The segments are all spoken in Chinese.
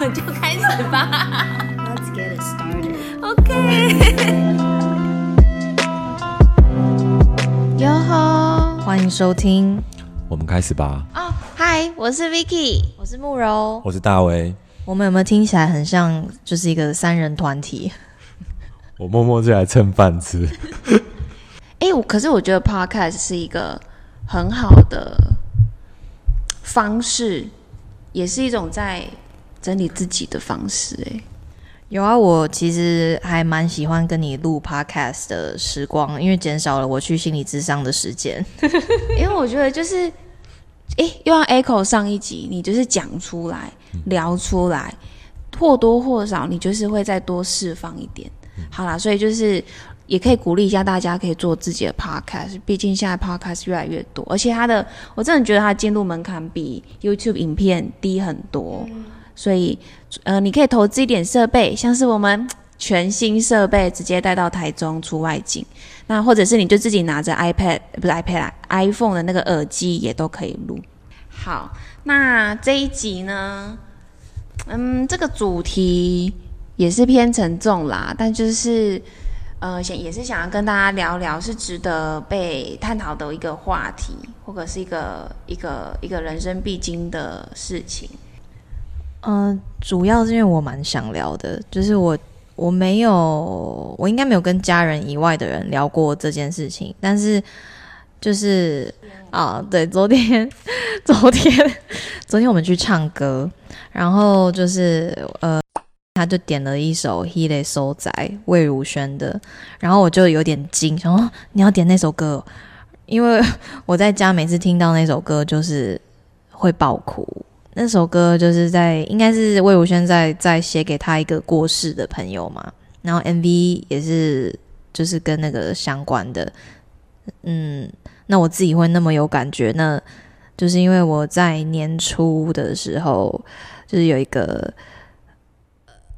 们就开始吧。Let's get it started. OK。哟吼！欢迎收听我们开始吧。哦，嗨，我是 Vicky。我是慕柔。我是大威，我们有没有听起来很像就是一个三人团体？我默默就来蹭饭吃。哎、我可是我觉得 Podcast 是一个很好的方式，也是一种在整理自己的方式、哎，有啊，我其实还蛮喜欢跟你录 podcast 的时光，因为减少了我去心理智商的时间。因为我觉得就是，哎、又要 echo 上一集，你就是讲出来、聊出来，或多或少你就是会再多释放一点。好啦，所以就是也可以鼓励一下大家，可以做自己的 podcast。毕竟现在 podcast 越来越多，而且它的我真的觉得它的进入门槛比 YouTube 影片低很多。所以呃，你可以投资一点设备，像是我们全新设备直接带到台中出外景。那或者是你就自己拿着 iPad 不是 iPad 啦，iPhone 的那个耳机也都可以录。好，那这一集呢，嗯，这个主题也是偏沉重啦，但就是呃，想也是想要跟大家聊聊，是值得被探讨的一个话题，或者是一个一个一个人生必经的事情。嗯、主要是因为我蛮想聊的，就是我我没有，我应该没有跟家人以外的人聊过这件事情，但是就是啊，对，昨天昨天昨天我们去唱歌，然后就是呃。他就点了一首《He l e So 仔》魏如萱的，然后我就有点惊，想说你要点那首歌，因为我在家每次听到那首歌就是会爆哭。那首歌就是在应该是魏如萱在在写给他一个过世的朋友嘛，然后 MV 也是就是跟那个相关的。嗯，那我自己会那么有感觉，那就是因为我在年初的时候就是有一个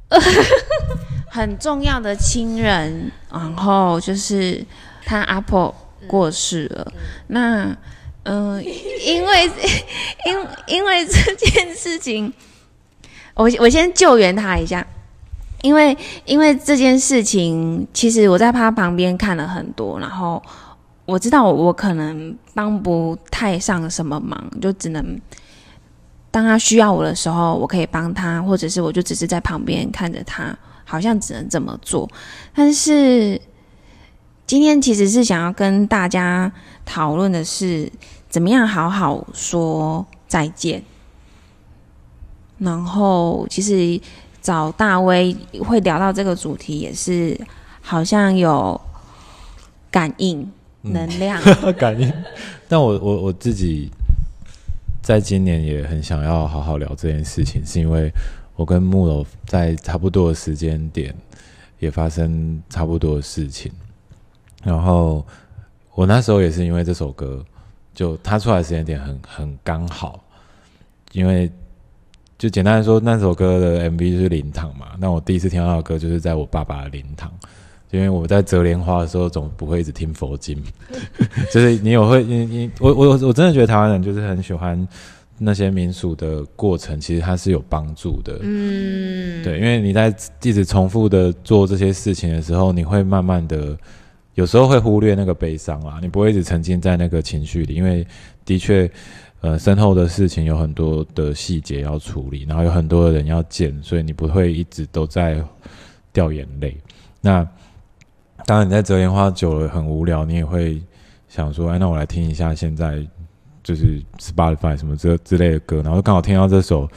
很重要的亲人，然后就是他阿婆过世了。那嗯、因为 因因为这件事情，我我先救援他一下。因为因为这件事情，其实我在他旁边看了很多，然后我知道我我可能帮不太上什么忙，就只能当他需要我的时候，我可以帮他，或者是我就只是在旁边看着他，好像只能这么做。但是今天其实是想要跟大家讨论的是，怎么样好好说再见。然后其实找大威会聊到这个主题，也是好像有感应能量。感应。但我我我自己在今年也很想要好好聊这件事情，是因为我跟木楼在差不多的时间点也发生差不多的事情，然后我那时候也是因为这首歌，就它出来时间点很很刚好，因为。就简单来说，那首歌的 MV 就是灵堂嘛。那我第一次听到的歌就是在我爸爸的灵堂，因为我在折莲花的时候总不会一直听佛经，就是你有会你你我我我真的觉得台湾人就是很喜欢那些民俗的过程，其实它是有帮助的。嗯，对，因为你在一直重复的做这些事情的时候，你会慢慢的，有时候会忽略那个悲伤啊，你不会一直沉浸在那个情绪里，因为的确，呃，身后的事情有很多的细节要处理，然后有很多的人要见，所以你不会一直都在掉眼泪。那当然，你在折莲花久了很无聊，你也会想说，哎，那我来听一下现在就是 Spotify 什么之之类的歌，然后刚好听到这首。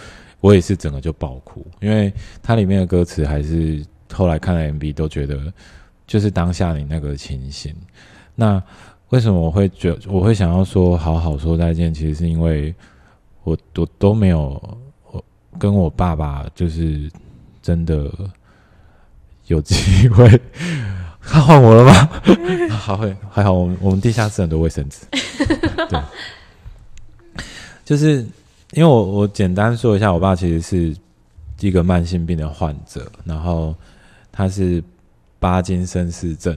我也是整个就爆哭，因为它里面的歌词还是后来看了 MV 都觉得就是当下你那个情形。那为什么我会觉我会想要说好好说再见？其实是因为我我都没有我跟我爸爸就是真的有机会。他换我了吗？好，会还好，我们我们地下室很多卫生纸。对，就是因为我我简单说一下，我爸其实是一个慢性病的患者，然后他是巴金森氏症，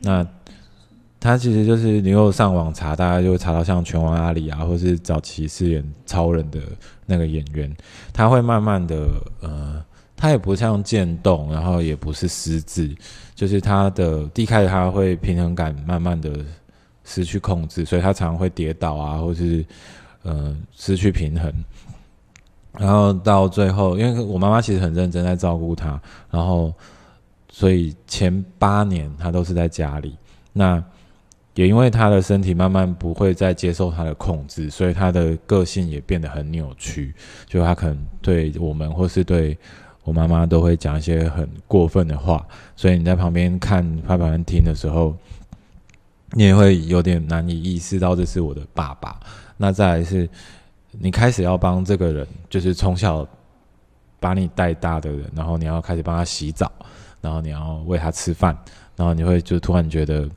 那他其实就是你有上网查，大家就会查到像拳王阿里啊，或是早期饰演超人的那个演员，他会慢慢的呃，他也不像渐冻，然后也不是失智，就是他的第一开始他会平衡感慢慢的失去控制，所以他常常会跌倒啊，或是呃失去平衡。然后到最后，因为我妈妈其实很认真在照顾他，然后所以前八年他都是在家里。那也因为他的身体慢慢不会再接受他的控制，所以他的个性也变得很扭曲。就他可能对我们或是对我妈妈都会讲一些很过分的话，所以你在旁边看、旁边听的时候，你也会有点难以意识到这是我的爸爸。那再来是，你开始要帮这个人，就是从小把你带大的人，然后你要开始帮他洗澡，然后你要喂他吃饭，然后你会就突然觉得。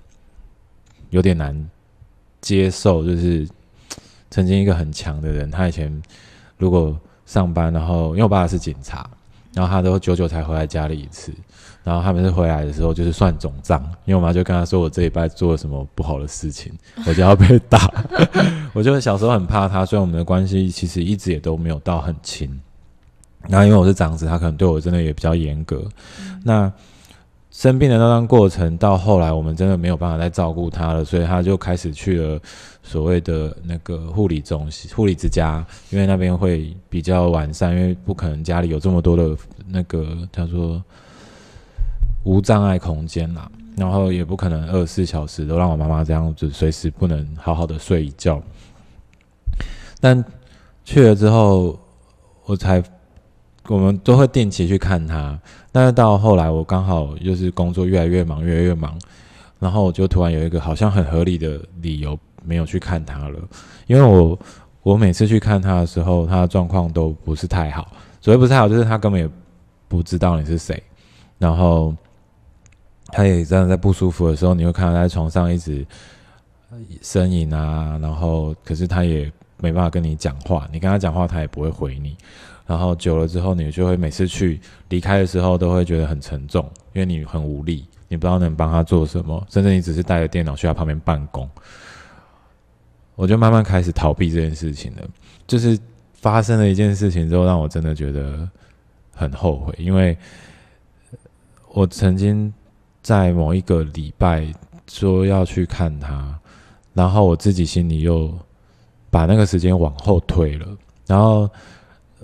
有点难接受，就是曾经一个很强的人，他以前如果上班，然后因为我爸爸是警察，然后他都久久才回来家里一次，然后他们是回来的时候就是算总账，因为我妈就跟他说我这一拜做了什么不好的事情，我就要被打。我就小时候很怕他，所以我们的关系其实一直也都没有到很亲。然后因为我是长子，他可能对我真的也比较严格。那生病的那段过程，到后来我们真的没有办法再照顾他了，所以他就开始去了所谓的那个护理中心、护理之家，因为那边会比较完善，因为不可能家里有这么多的那个叫做无障碍空间啦，然后也不可能二十四小时都让我妈妈这样子随时不能好好的睡一觉。但去了之后，我才。我们都会定期去看他，但是到后来我刚好就是工作越来越忙，越来越忙，然后我就突然有一个好像很合理的理由没有去看他了，因为我我每次去看他的时候，他的状况都不是太好，所谓不是太好就是他根本也不知道你是谁，然后他也真的在不舒服的时候，你会看到他在床上一直呻吟啊，然后可是他也没办法跟你讲话，你跟他讲话他也不会回你。然后久了之后，你就会每次去离开的时候都会觉得很沉重，因为你很无力，你不知道能帮他做什么，甚至你只是带着电脑去他旁边办公。我就慢慢开始逃避这件事情了。就是发生了一件事情之后，让我真的觉得很后悔，因为我曾经在某一个礼拜说要去看他，然后我自己心里又把那个时间往后推了，然后。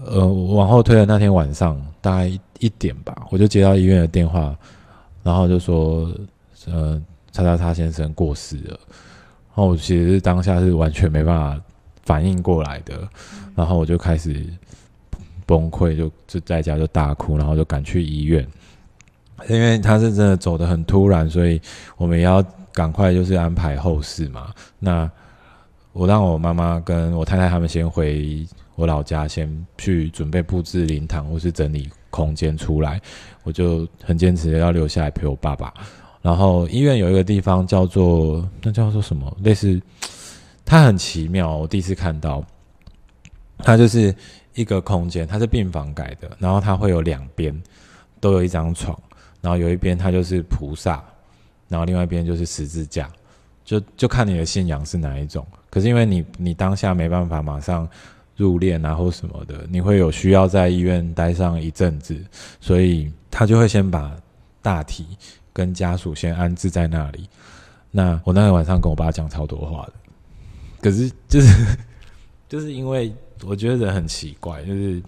呃，往后推的那天晚上，大概一点吧，我就接到医院的电话，然后就说，呃，叉叉叉先生过世了。然后我其实是当下是完全没办法反应过来的，然后我就开始崩溃，就就在家就大哭，然后就赶去医院，因为他是真的走的很突然，所以我们也要赶快就是安排后事嘛。那我让我妈妈跟我太太他们先回。我老家先去准备布置灵堂或是整理空间出来，我就很坚持要留下来陪我爸爸。然后医院有一个地方叫做那叫做什么？类似它很奇妙，我第一次看到，它就是一个空间，它是病房改的，然后它会有两边都有一张床，然后有一边它就是菩萨，然后另外一边就是十字架，就就看你的信仰是哪一种。可是因为你你当下没办法马上。入殓啊或什么的，你会有需要在医院待上一阵子，所以他就会先把大体跟家属先安置在那里。那我那天晚上跟我爸讲超多话的，可是就是就是因为我觉得人很奇怪，就是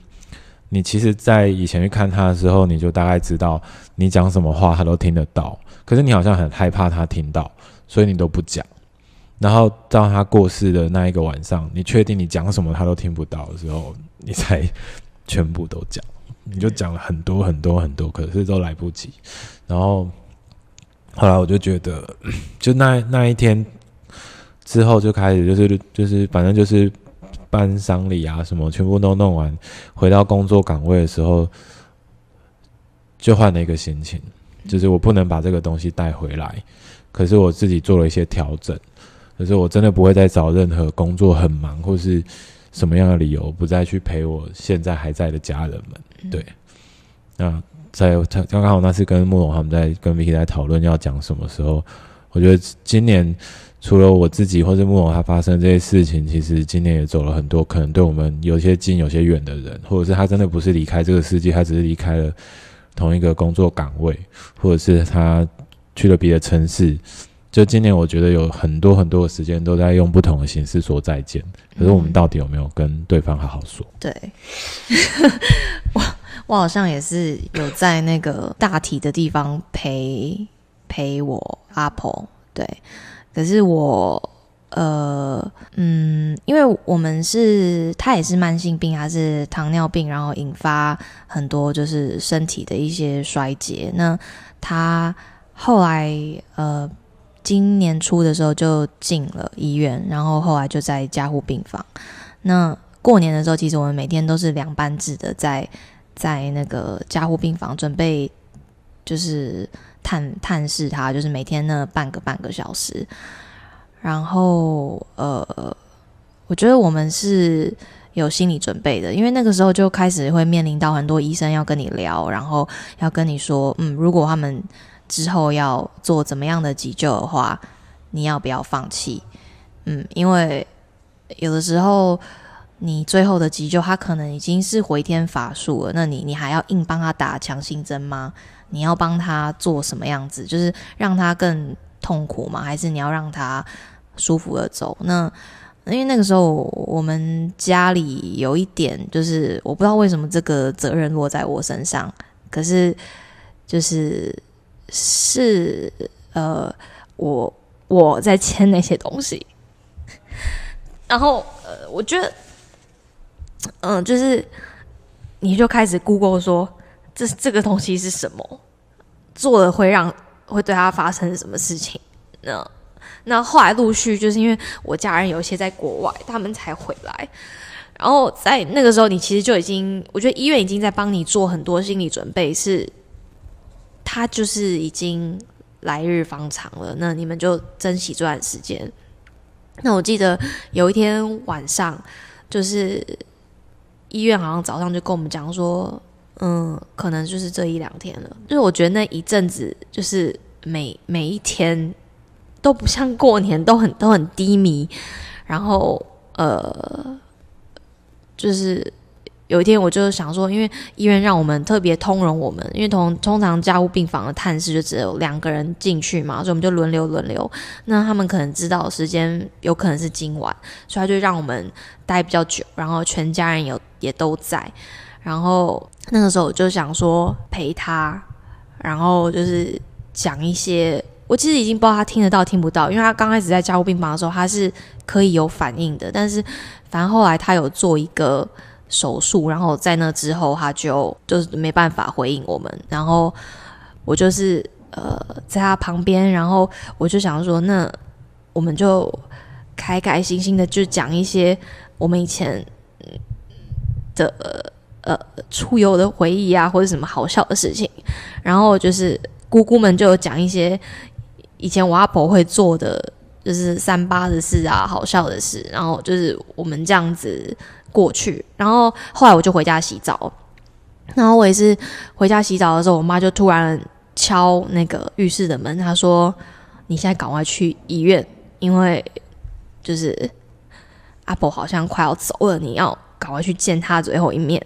你其实，在以前去看他的时候，你就大概知道你讲什么话他都听得到，可是你好像很害怕他听到，所以你都不讲。然后到他过世的那一个晚上，你确定你讲什么他都听不到的时候，你才全部都讲，你就讲了很多很多很多，可是都来不及。然后后来我就觉得，就那那一天之后就开始就是就是反正就是办丧礼啊什么，全部都弄完，回到工作岗位的时候，就换了一个心情，就是我不能把这个东西带回来，可是我自己做了一些调整。可是我真的不会再找任何工作很忙或是什么样的理由，不再去陪我现在还在的家人们。对，那在刚刚好那次跟慕容他们在跟 Vicky 在讨论要讲什么时候，我我觉得今年除了我自己或是慕容他发生这些事情，其实今年也走了很多可能对我们有些近有些远的人，或者是他真的不是离开这个世界，他只是离开了同一个工作岗位，或者是他去了别的城市。就今年，我觉得有很多很多的时间都在用不同的形式说再见。可是我们到底有没有跟对方好好说？对，我我好像也是有在那个大体的地方陪陪我阿婆。对，可是我呃嗯，因为我们是他也是慢性病，还是糖尿病，然后引发很多就是身体的一些衰竭。那他后来呃。今年初的时候就进了医院，然后后来就在加护病房。那过年的时候，其实我们每天都是两班制的，在在那个加护病房准备，就是探探视他，就是每天那半个半个小时。然后呃，我觉得我们是有心理准备的，因为那个时候就开始会面临到很多医生要跟你聊，然后要跟你说，嗯，如果他们。之后要做怎么样的急救的话，你要不要放弃？嗯，因为有的时候你最后的急救，他可能已经是回天乏术了，那你你还要硬帮他打强心针吗？你要帮他做什么样子？就是让他更痛苦吗？还是你要让他舒服的走？那因为那个时候我们家里有一点，就是我不知道为什么这个责任落在我身上，可是就是。是呃，我我在签那些东西，然后呃，我觉得，嗯，就是你就开始 Google 说这这个东西是什么，做了会让会对他发生什么事情？那那后来陆续就是因为我家人有一些在国外，他们才回来，然后在那个时候，你其实就已经，我觉得医院已经在帮你做很多心理准备，是。他就是已经来日方长了，那你们就珍惜这段时间。那我记得有一天晚上，就是医院好像早上就跟我们讲说，嗯，可能就是这一两天了。就是我觉得那一阵子，就是每每一天都不像过年，都很都很低迷。然后呃，就是。有一天，我就想说，因为医院让我们特别通融我们，因为通通常加护病房的探视就只有两个人进去嘛，所以我们就轮流轮流。那他们可能知道时间有可能是今晚，所以他就让我们待比较久，然后全家人有也都在。然后那个时候我就想说陪他，然后就是讲一些，我其实已经不知道他听得到听不到，因为他刚开始在加护病房的时候他是可以有反应的，但是反正后来他有做一个。手术，然后在那之后，他就就是没办法回应我们。然后我就是呃在他旁边，然后我就想说，那我们就开开心心的就讲一些我们以前的呃出游的回忆啊，或者什么好笑的事情。然后就是姑姑们就有讲一些以前我阿婆会做的，就是三八的事啊，好笑的事。然后就是我们这样子。过去，然后后来我就回家洗澡，然后我也是回家洗澡的时候，我妈就突然敲那个浴室的门，她说：“你现在赶快去医院，因为就是阿婆好像快要走了，你要赶快去见她最后一面。”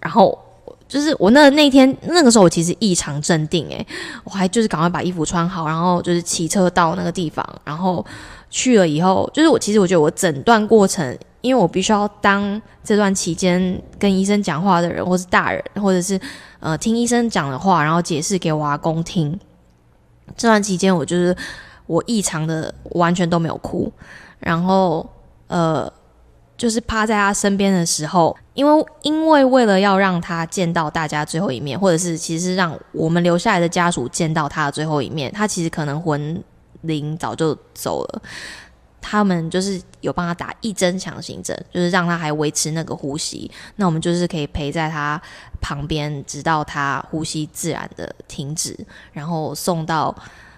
然后就是我那那天那个时候，我其实异常镇定，诶，我还就是赶快把衣服穿好，然后就是骑车到那个地方，然后去了以后，就是我其实我觉得我整段过程。因为我必须要当这段期间跟医生讲话的人，或是大人，或者是呃听医生讲的话，然后解释给我阿公听。这段期间，我就是我异常的完全都没有哭，然后呃就是趴在他身边的时候，因为因为为了要让他见到大家最后一面，或者是其实让我们留下来的家属见到他的最后一面，他其实可能魂灵早就走了。他们就是有帮他打一针强心针，就是让他还维持那个呼吸。那我们就是可以陪在他旁边，直到他呼吸自然的停止，然后送到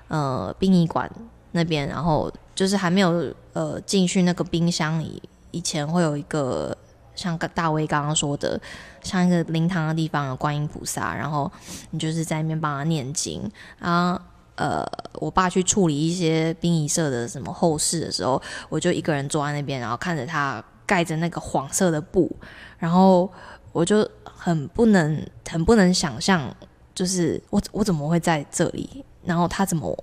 呃殡仪馆那边。然后就是还没有呃进去那个冰箱里，以前会有一个像大威刚刚说的，像一个灵堂的地方，有观音菩萨，然后你就是在那边帮他念经啊。呃，我爸去处理一些殡仪社的什么后事的时候，我就一个人坐在那边，然后看着他盖着那个黄色的布，然后我就很不能很不能想象，就是我我怎么会在这里，然后他怎么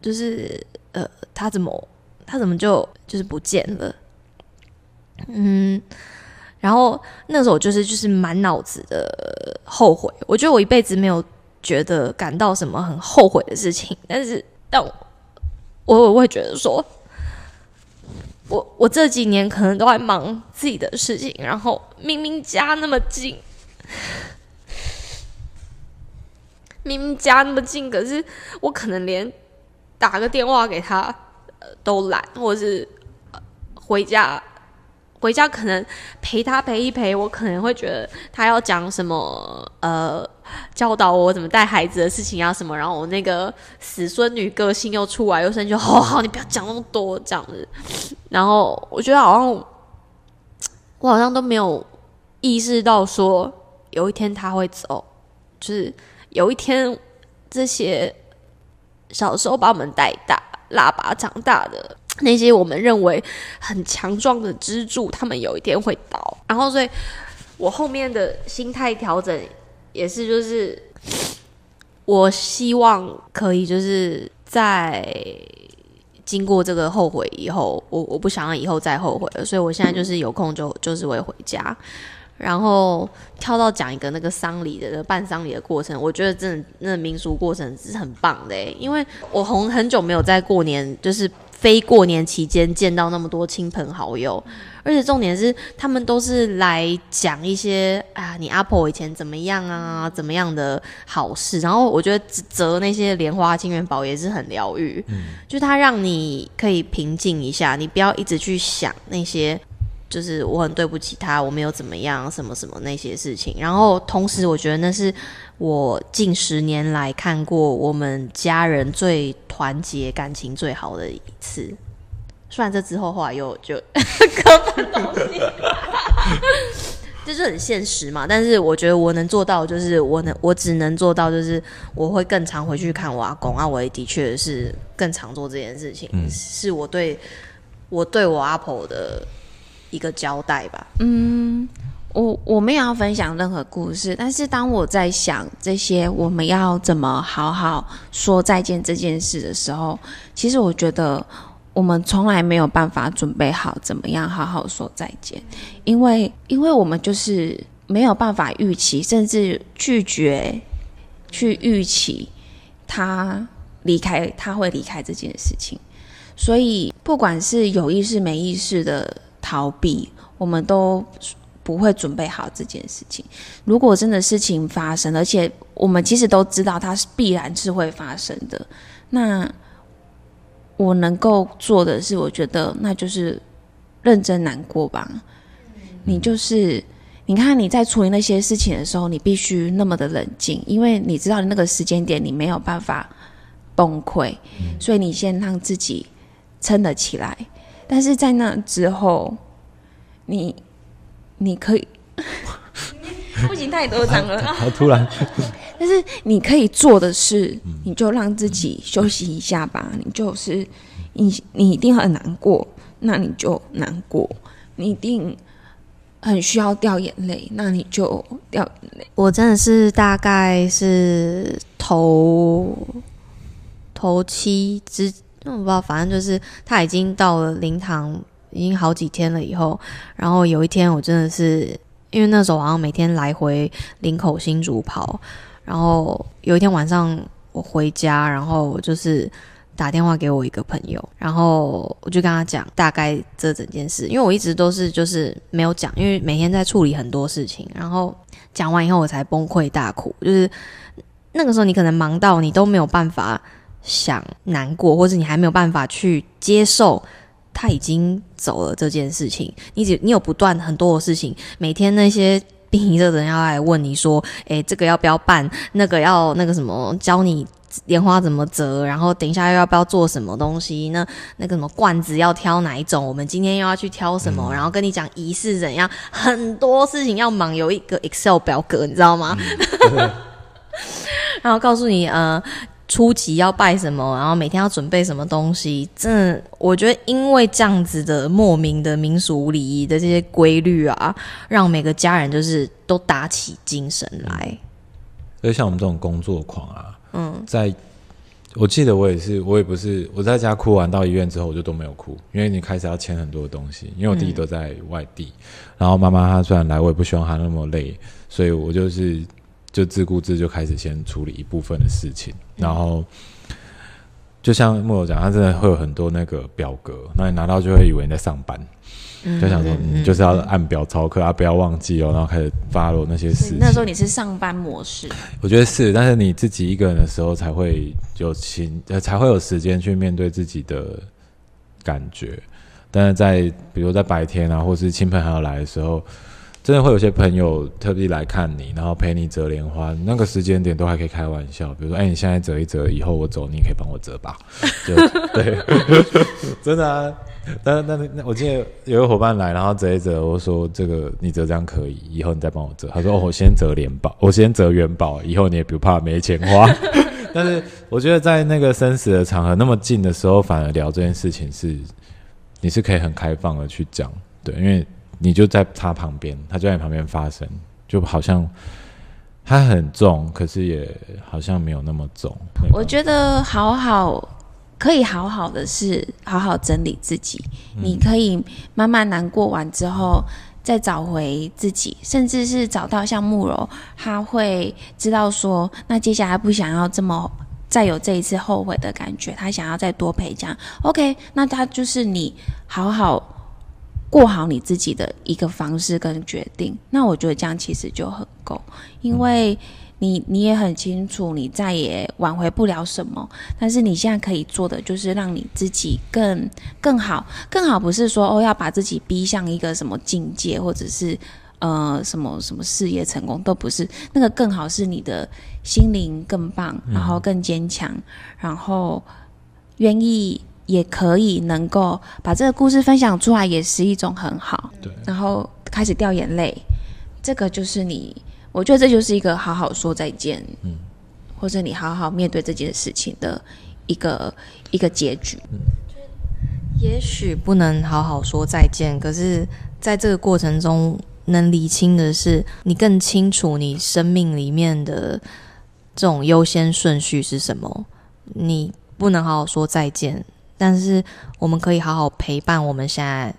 就是呃他怎么他怎么就就是不见了，嗯。然后那时候就是就是满脑子的后悔，我觉得我一辈子没有觉得感到什么很后悔的事情，但是 但我我会觉得说，我我这几年可能都在忙自己的事情，然后明明家那么近，明明家那么近，可是我可能连打个电话给他都懒，或者是回家。回家可能陪他陪一陪，我可能会觉得他要讲什么呃，教导我怎么带孩子的事情啊什么，然后我那个死孙女个性又出来，又生气，好好，你不要讲那么多这样子。然后我觉得好像我好像都没有意识到说有一天他会走，就是有一天这些小时候把我们带大、拉拔长大的。那些我们认为很强壮的支柱，他们有一天会倒。然后，所以我后面的心态调整也是，就是我希望可以就是在经过这个后悔以后，我我不想要以后再后悔了。所以我现在就是有空就就是会回家。然后跳到讲一个那个丧礼的办丧礼的过程，我觉得真的那民俗过程是很棒的，因为我红很久没有在过年就是。非过年期间见到那么多亲朋好友，而且重点是他们都是来讲一些啊，你阿婆以前怎么样啊，怎么样的好事。然后我觉得折那些莲花金元宝也是很疗愈，嗯，就它让你可以平静一下，你不要一直去想那些，就是我很对不起他，我没有怎么样，什么什么那些事情。然后同时，我觉得那是。我近十年来看过我们家人最团结、感情最好的一次。虽然这之后后来又就 各奔东西，就是很现实嘛。但是我觉得我能做到，就是我能，我只能做到，就是我会更常回去看我阿公阿伟，的确是更常做这件事情，是我对我对我阿婆的一个交代吧。嗯。我我没有要分享任何故事，但是当我在想这些我们要怎么好好说再见这件事的时候，其实我觉得我们从来没有办法准备好怎么样好好说再见，因为因为我们就是没有办法预期，甚至拒绝去预期他离开，他会离开这件事情，所以不管是有意识没意识的逃避，我们都。不会准备好这件事情。如果真的事情发生，而且我们其实都知道它是必然是会发生的，那我能够做的是，我觉得那就是认真难过吧。你就是你看你在处理那些事情的时候，你必须那么的冷静，因为你知道那个时间点你没有办法崩溃，所以你先让自己撑得起来。但是在那之后，你。你可以，不行，太多张了。好突然。但是你可以做的事，你就让自己休息一下吧。你就是你，你一定很难过，那你就难过。你一定很需要掉眼泪，那你就掉眼泪。我真的是大概是头头七之，我不知道，反正就是他已经到了灵堂。已经好几天了，以后，然后有一天我真的是，因为那时候好像每天来回林口新竹跑，然后有一天晚上我回家，然后就是打电话给我一个朋友，然后我就跟他讲大概这整件事，因为我一直都是就是没有讲，因为每天在处理很多事情，然后讲完以后我才崩溃大哭，就是那个时候你可能忙到你都没有办法想难过，或者你还没有办法去接受。他已经走了这件事情，你只你有不断很多的事情，每天那些殡仪的人要来问你说，诶，这个要不要办？那个要那个什么，教你莲花怎么折，然后等一下又要不要做什么东西？那那个什么罐子要挑哪一种？我们今天又要去挑什么？然后跟你讲仪式怎样，很多事情要忙，有一个 Excel 表格，你知道吗？然后告诉你，呃。初级要拜什么，然后每天要准备什么东西。真的，我觉得因为这样子的莫名的民俗礼仪的这些规律啊，让每个家人就是都打起精神来。所以像我们这种工作狂啊，嗯，在我记得我也是，我也不是我在家哭完到医院之后，我就都没有哭，因为你开始要签很多东西，因为我弟弟都在外地，然后妈妈她虽然来，我也不希望她那么累，所以我就是就自顾自就开始先处理一部分的事情，然后就像木有讲，他真的会有很多那个表格，那你拿到就会以为你在上班。就想说，你就是要按表操课啊，不要忘记哦，然后开始发落那些事情。那时候你是上班模式，我觉得是，但是你自己一个人的时候才会有情，呃，才会有时间去面对自己的感觉。但是在比如在白天啊，或是亲朋好友来的时候，真的会有些朋友特地来看你，然后陪你折莲花，那个时间点都还可以开玩笑，比如说，哎，你现在折一折，以后我走，你可以帮我折吧？就 对，真的啊。但那那我记得有个伙伴来，然后折一折，我说这个你折这样可以，以后你再帮我折。他说哦，我先折元宝，我先折元宝，以后你也不怕没钱花。但是我觉得在那个生死的场合那么近的时候，反而聊这件事情是你是可以很开放的去讲，对，因为你就在他旁边，他就在你旁边发生，就好像他很重，可是也好像没有那么重。我觉得好好。可以好好的是好好整理自己，你可以慢慢难过完之后再找回自己，甚至是找到像慕柔，他会知道说，那接下来不想要这么再有这一次后悔的感觉，他想要再多陪这样，OK，那他就是你好好过好你自己的一个方式跟决定，那我觉得这样其实就很够，因为。你你也很清楚，你再也挽回不了什么。但是你现在可以做的，就是让你自己更更好，更好不是说哦要把自己逼向一个什么境界，或者是呃什么什么事业成功，都不是。那个更好是你的心灵更棒，然后更坚强，然后愿意也可以能够把这个故事分享出来，也是一种很好。对，然后开始掉眼泪，这个就是你。我觉得这就是一个好好说再见，嗯，或者你好好面对这件事情的一个一个结局。嗯，也许不能好好说再见，可是在这个过程中，能理清的是，你更清楚你生命里面的这种优先顺序是什么。你不能好好说再见，但是我们可以好好陪伴我们现在。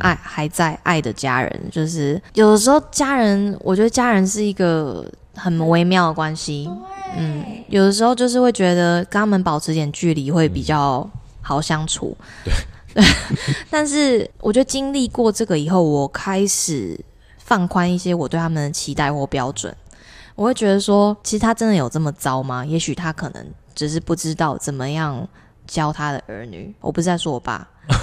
爱还在爱的家人，就是有的时候家人，我觉得家人是一个很微妙的关系。嗯，有的时候就是会觉得跟他们保持点距离会比较好相处。对，但是我觉得经历过这个以后，我开始放宽一些我对他们的期待或标准。我会觉得说，其实他真的有这么糟吗？也许他可能只是不知道怎么样教他的儿女。我不是在说我爸。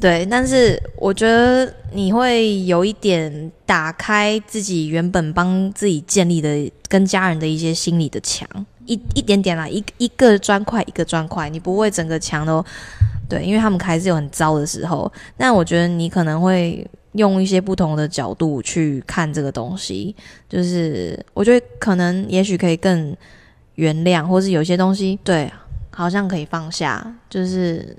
对，但是我觉得你会有一点打开自己原本帮自己建立的跟家人的一些心理的墙，一一点点啦，一一个砖块一个砖块，你不会整个墙都对，因为他们还是有很糟的时候。但我觉得你可能会用一些不同的角度去看这个东西，就是我觉得可能也许可以更原谅，或是有些东西对，好像可以放下，就是。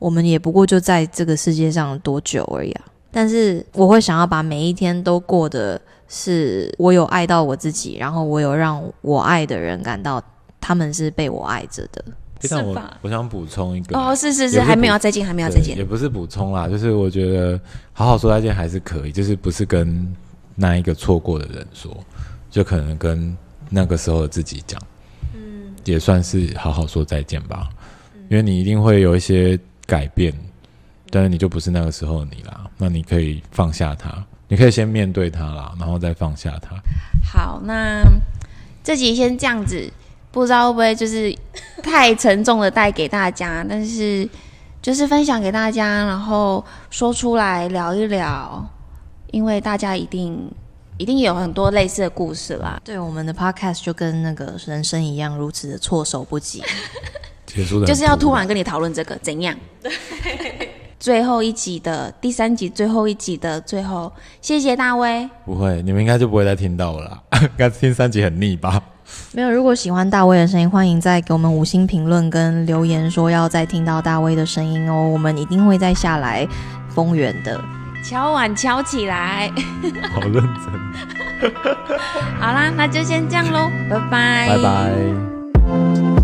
我们也不过就在这个世界上多久而已啊！但是我会想要把每一天都过得是我有爱到我自己，然后我有让我爱的人感到他们是被我爱着的。是我我想补充一个哦，是是是，还没有再见，还没有再见，也不是补充啦，就是我觉得好好说再见还是可以，就是不是跟那一个错过的人说，就可能跟那个时候的自己讲，嗯，也算是好好说再见吧，因为你一定会有一些。改变，但是你就不是那个时候你啦。那你可以放下它，你可以先面对它啦，然后再放下它。好，那这集先这样子，不知道会不会就是太沉重的带给大家，但是 就是分享给大家，然后说出来聊一聊，因为大家一定一定有很多类似的故事啦对我们的 podcast 就跟那个人生一样如此的措手不及。就是要突然跟你讨论这个怎样？最后一集的第三集最后一集的最后谢谢大威。不会你们应该就不会再听到了 该听三集很腻吧。没有如果喜欢大威的声音欢迎再给我们五星评论跟留言说要再听到大威的声音哦。我们一定会再下来丰原的。敲碗敲起来，好认真。好啦，那就先这样喽，拜拜，拜拜。